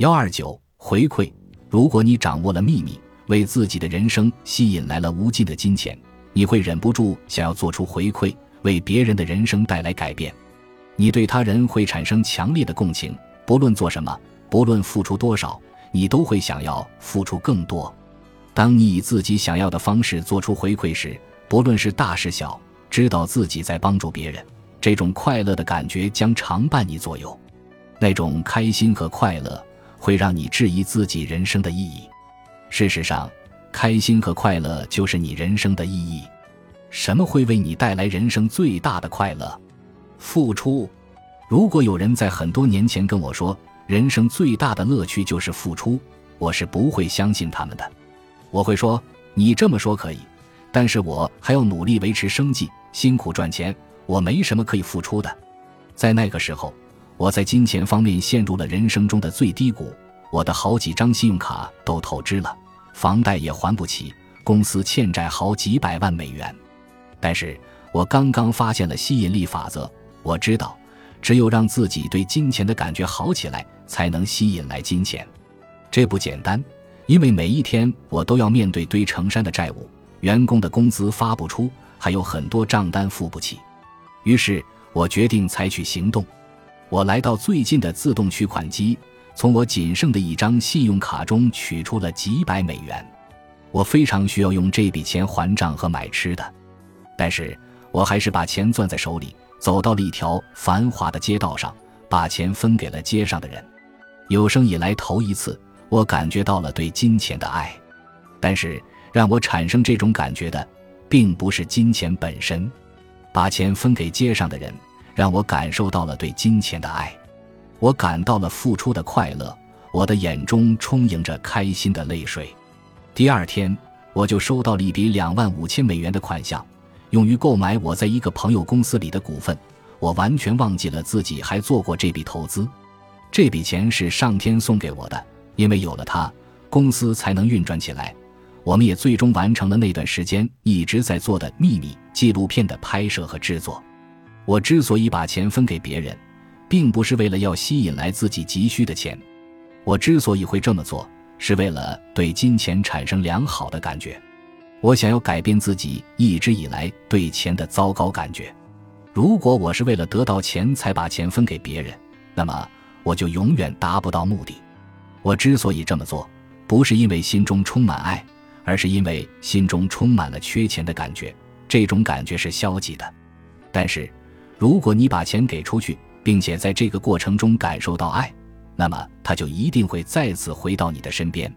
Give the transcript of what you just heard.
幺二九回馈。如果你掌握了秘密，为自己的人生吸引来了无尽的金钱，你会忍不住想要做出回馈，为别人的人生带来改变。你对他人会产生强烈的共情，不论做什么，不论付出多少，你都会想要付出更多。当你以自己想要的方式做出回馈时，不论是大是小，知道自己在帮助别人，这种快乐的感觉将常伴你左右。那种开心和快乐会让你质疑自己人生的意义。事实上，开心和快乐就是你人生的意义。什么会为你带来人生最大的快乐？付出。如果有人在很多年前跟我说人生最大的乐趣就是付出，我是不会相信他们的。我会说你这么说可以，但是我还要努力维持生计，辛苦赚钱，我没什么可以付出的。在那个时候，我在金钱方面陷入了人生中的最低谷。我的好几张信用卡都透支了，房贷也还不起，公司欠债好几百万美元。但是我刚刚发现了吸引力法则，我知道，只有让自己对金钱的感觉好起来，才能吸引来金钱。这不简单，因为每一天我都要面对堆成山的债务，员工的工资发不出，还有很多账单付不起。于是我决定采取行动，我来到最近的自动取款机。从我仅剩的一张信用卡中取出了几百美元，我非常需要用这笔钱还账和买吃的，但是我还是把钱攥在手里，走到了一条繁华的街道上，把钱分给了街上的人。有生以来头一次，我感觉到了对金钱的爱，但是让我产生这种感觉的，并不是金钱本身。把钱分给街上的人，让我感受到了对金钱的爱。我感到了付出的快乐，我的眼中充盈着开心的泪水。第二天，我就收到了一笔两万五千美元的款项，用于购买我在一个朋友公司里的股份。我完全忘记了自己还做过这笔投资。这笔钱是上天送给我的，因为有了它，公司才能运转起来。我们也最终完成了那段时间一直在做的秘密纪录片的拍摄和制作。我之所以把钱分给别人。并不是为了要吸引来自己急需的钱，我之所以会这么做，是为了对金钱产生良好的感觉。我想要改变自己一直以来对钱的糟糕感觉。如果我是为了得到钱才把钱分给别人，那么我就永远达不到目的。我之所以这么做，不是因为心中充满爱，而是因为心中充满了缺钱的感觉。这种感觉是消极的。但是，如果你把钱给出去，并且在这个过程中感受到爱，那么他就一定会再次回到你的身边。